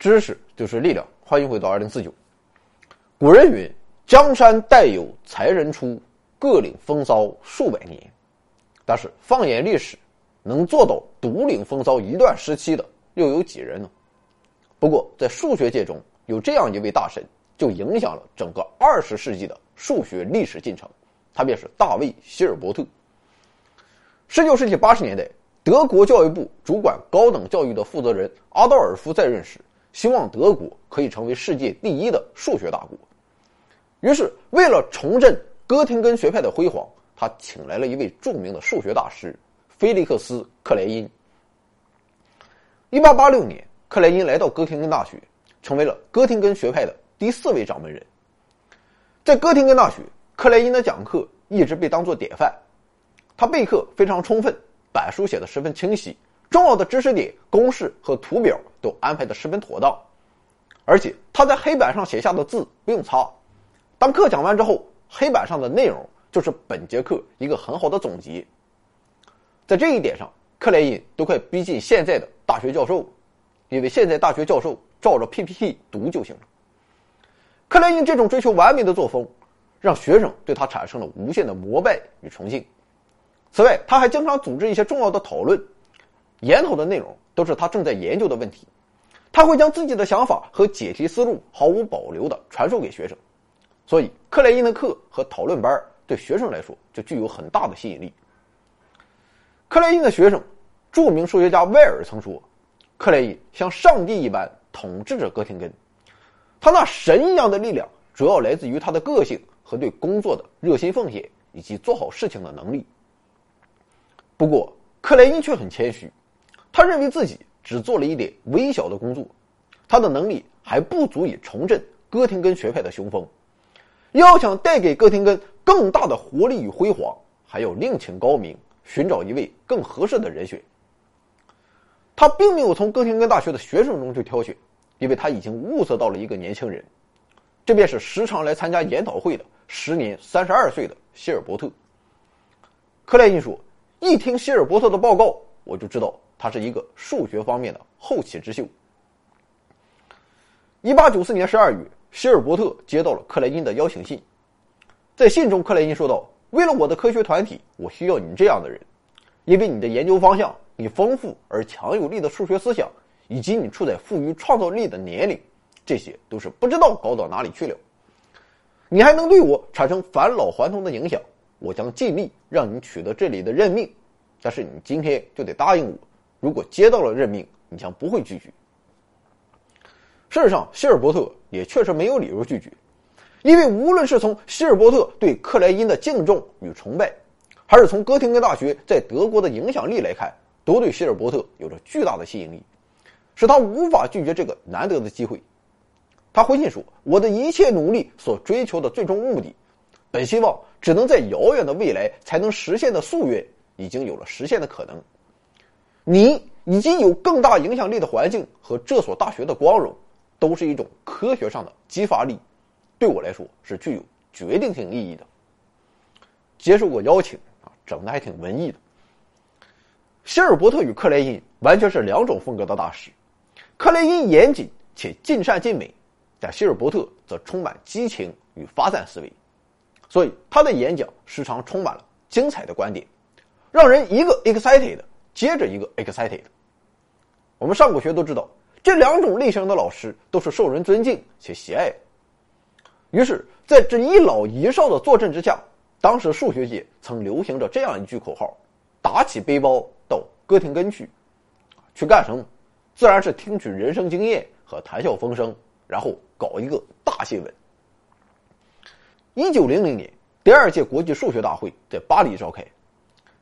知识就是力量。欢迎回到二零四九。古人云：“江山代有才人出，各领风骚数百年。”但是放眼历史，能做到独领风骚一段时期的又有几人呢？不过在数学界中，有这样一位大神，就影响了整个二十世纪的数学历史进程。他便是大卫·希尔伯特。十九世纪八十年代，德国教育部主管高等教育的负责人阿道尔夫在任时，希望德国可以成为世界第一的数学大国。于是，为了重振哥廷根学派的辉煌，他请来了一位著名的数学大师菲利克斯·克莱因。一八八六年，克莱因来到哥廷根大学，成为了哥廷根学派的第四位掌门人。在哥廷根大学。克莱因的讲课一直被当作典范，他备课非常充分，板书写的十分清晰，重要的知识点、公式和图表都安排的十分妥当，而且他在黑板上写下的字不用擦。当课讲完之后，黑板上的内容就是本节课一个很好的总结。在这一点上，克莱因都快逼近现在的大学教授，因为现在大学教授照着 PPT 读就行了。克莱因这种追求完美的作风。让学生对他产生了无限的膜拜与崇敬。此外，他还经常组织一些重要的讨论，研讨的内容都是他正在研究的问题。他会将自己的想法和解题思路毫无保留地传授给学生。所以，克莱因的课和讨论班对学生来说就具有很大的吸引力。克莱因的学生，著名数学家威尔曾说：“克莱因像上帝一般统治着哥廷根，他那神一样的力量主要来自于他的个性。”和对工作的热心奉献，以及做好事情的能力。不过，克莱因却很谦虚，他认为自己只做了一点微小的工作，他的能力还不足以重振哥廷根学派的雄风。要想带给哥廷根更大的活力与辉煌，还要另请高明，寻找一位更合适的人选。他并没有从哥廷根大学的学生中去挑选，因为他已经物色到了一个年轻人，这便是时常来参加研讨会的。时年三十二岁的希尔伯特。克莱因说：“一听希尔伯特的报告，我就知道他是一个数学方面的后起之秀。”一八九四年十二月，希尔伯特接到了克莱因的邀请信，在信中，克莱因说道：“为了我的科学团体，我需要你这样的人，因为你的研究方向、你丰富而强有力的数学思想，以及你处在富于创造力的年龄，这些都是不知道高到哪里去了。”你还能对我产生返老还童的影响，我将尽力让你取得这里的任命。但是你今天就得答应我，如果接到了任命，你将不会拒绝。事实上，希尔伯特也确实没有理由拒绝，因为无论是从希尔伯特对克莱因的敬重与崇拜，还是从哥廷根大学在德国的影响力来看，都对希尔伯特有着巨大的吸引力，使他无法拒绝这个难得的机会。他回信说：“我的一切努力所追求的最终目的，本希望只能在遥远的未来才能实现的夙愿，已经有了实现的可能。你已经有更大影响力的环境和这所大学的光荣，都是一种科学上的激发力，对我来说是具有决定性意义的。”接受过邀请啊，整的还挺文艺的。希尔伯特与克莱因完全是两种风格的大师，克莱因严谨且尽善尽美。但希尔伯特则充满激情与发散思维，所以他的演讲时常充满了精彩的观点，让人一个 excited 接着一个 excited。我们上过学都知道，这两种类型的老师都是受人尊敬且喜爱。于是，在这一老一少的坐镇之下，当时数学界曾流行着这样一句口号：“打起背包到哥廷根去，去干什么？自然是听取人生经验和谈笑风生。”然后搞一个大新闻。一九零零年，第二届国际数学大会在巴黎召开，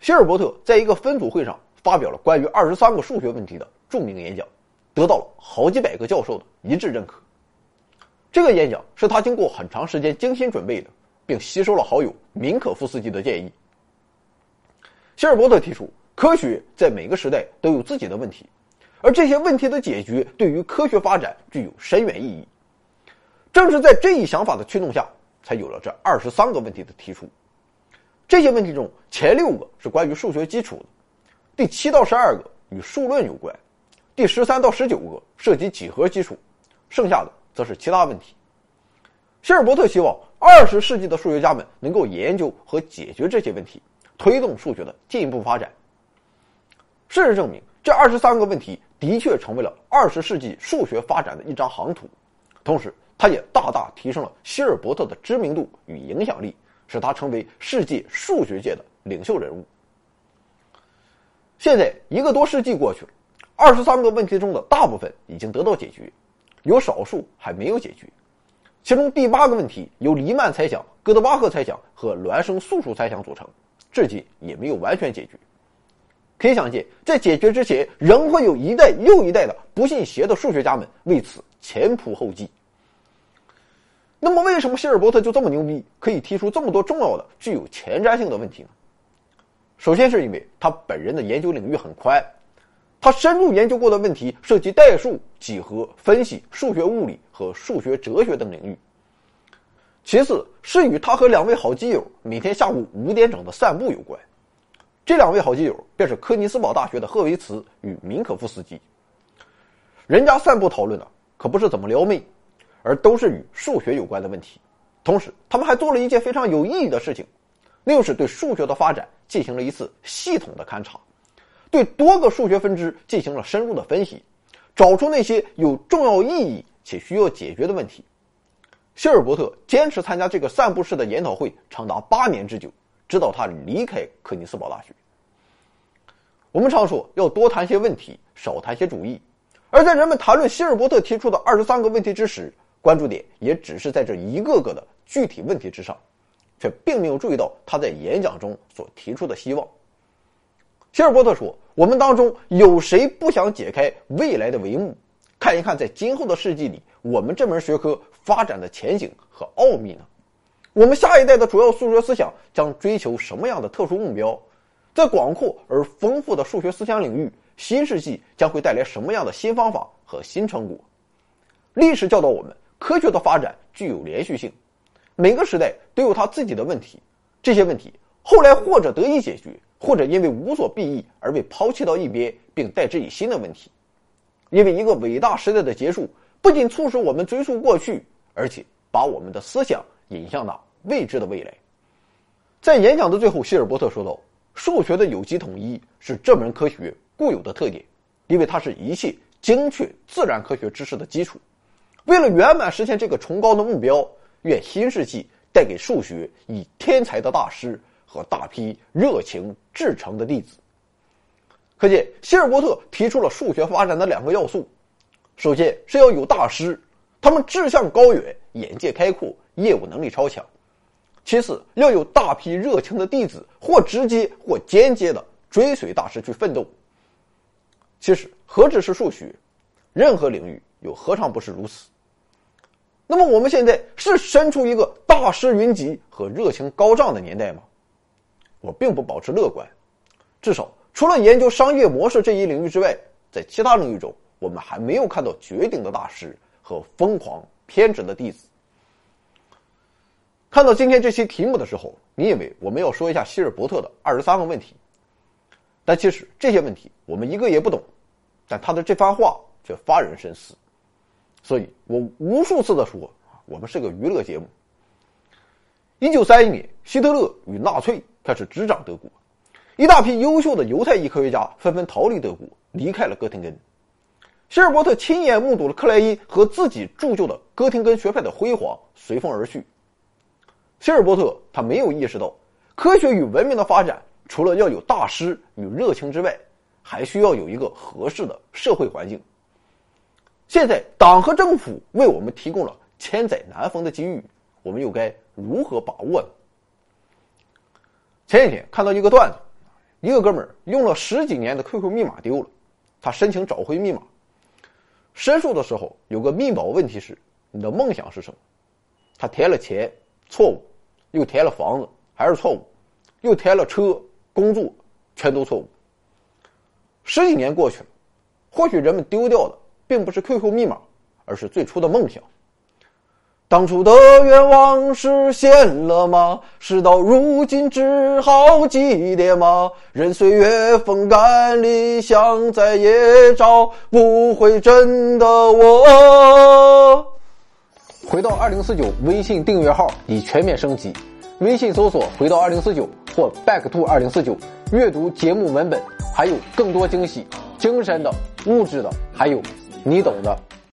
希尔伯特在一个分组会上发表了关于二十三个数学问题的著名演讲，得到了好几百个教授的一致认可。这个演讲是他经过很长时间精心准备的，并吸收了好友明可夫斯基的建议。希尔伯特提出，科学在每个时代都有自己的问题。而这些问题的解决对于科学发展具有深远意义。正是在这一想法的驱动下，才有了这二十三个问题的提出。这些问题中，前六个是关于数学基础的，第七到十二个与数论有关，第十三到十九个涉及几何基础，剩下的则是其他问题。希尔伯特希望二十世纪的数学家们能够研究和解决这些问题，推动数学的进一步发展。事实证明，这二十三个问题的确成为了二十世纪数学发展的一张航图，同时，它也大大提升了希尔伯特的知名度与影响力，使他成为世界数学界的领袖人物。现在一个多世纪过去了，二十三个问题中的大部分已经得到解决，有少数还没有解决。其中第八个问题由黎曼猜想、哥德巴赫猜想和孪生素数猜想组成，至今也没有完全解决。可以想见，在解决之前，仍会有一代又一代的不信邪的数学家们为此前仆后继。那么，为什么希尔伯特就这么牛逼，可以提出这么多重要的、具有前瞻性的问题呢？首先是因为他本人的研究领域很宽，他深入研究过的问题涉及代数、几何、分析、数学物理和数学哲学等领域。其次是与他和两位好基友每天下午五点整的散步有关。这两位好基友便是科尼斯堡大学的赫维茨与明可夫斯基。人家散步讨论的可不是怎么撩妹，而都是与数学有关的问题。同时，他们还做了一件非常有意义的事情，那就是对数学的发展进行了一次系统的勘察，对多个数学分支进行了深入的分析，找出那些有重要意义且需要解决的问题。希尔伯特坚持参加这个散步式的研讨会长达八年之久。直到他离开柯尼斯堡大学。我们常说要多谈些问题，少谈些主义，而在人们谈论希尔伯特提出的二十三个问题之时，关注点也只是在这一个个的具体问题之上，却并没有注意到他在演讲中所提出的希望。希尔伯特说：“我们当中有谁不想解开未来的帷幕，看一看在今后的世纪里，我们这门学科发展的前景和奥秘呢？”我们下一代的主要数学思想将追求什么样的特殊目标？在广阔而丰富的数学思想领域，新世纪将会带来什么样的新方法和新成果？历史教导我们，科学的发展具有连续性，每个时代都有它自己的问题。这些问题后来或者得以解决，或者因为无所裨益而被抛弃到一边，并代之以新的问题。因为一个伟大时代的结束，不仅促使我们追溯过去，而且把我们的思想。引向那未知的未来。在演讲的最后，希尔伯特说道：“数学的有机统一是这门科学固有的特点，因为它是一切精确自然科学知识的基础。为了圆满实现这个崇高的目标，愿新世纪带给数学以天才的大师和大批热情至诚的弟子。”可见，希尔伯特提出了数学发展的两个要素：首先是要有大师，他们志向高远，眼界开阔。业务能力超强，其次要有大批热情的弟子，或直接或间接的追随大师去奋斗。其实何止是数学，任何领域又何尝不是如此？那么我们现在是身处一个大师云集和热情高涨的年代吗？我并不保持乐观，至少除了研究商业模式这一领域之外，在其他领域中，我们还没有看到绝顶的大师和疯狂偏执的弟子。看到今天这期题目的时候，你以为我们要说一下希尔伯特的二十三个问题，但其实这些问题我们一个也不懂，但他的这番话却发人深思。所以我无数次的说，我们是个娱乐节目。一九三一年，希特勒与纳粹开始执掌德国，一大批优秀的犹太裔科学家纷纷逃离德国，离开了哥廷根。希尔伯特亲眼目睹了克莱因和自己铸就的哥廷根学派的辉煌随风而去。希尔伯特他没有意识到，科学与文明的发展除了要有大师与热情之外，还需要有一个合适的社会环境。现在党和政府为我们提供了千载难逢的机遇，我们又该如何把握呢？前几天看到一个段子，一个哥们儿用了十几年的 QQ 密码丢了，他申请找回密码。申诉的时候有个密保问题是：你的梦想是什么？他填了钱，错误。又填了房子，还是错误；又填了车、工作，全都错误。十几年过去了，或许人们丢掉的并不是 QQ 密码，而是最初的梦想。当初的愿望实现了吗？事到如今只好祭奠吗？任岁月风干，理想再也找不回真的我。回到二零四九，微信订阅号已全面升级，微信搜索“回到二零四九”或 “back to 二零四九”，阅读节目文本，还有更多惊喜，精神的、物质的，还有你懂的。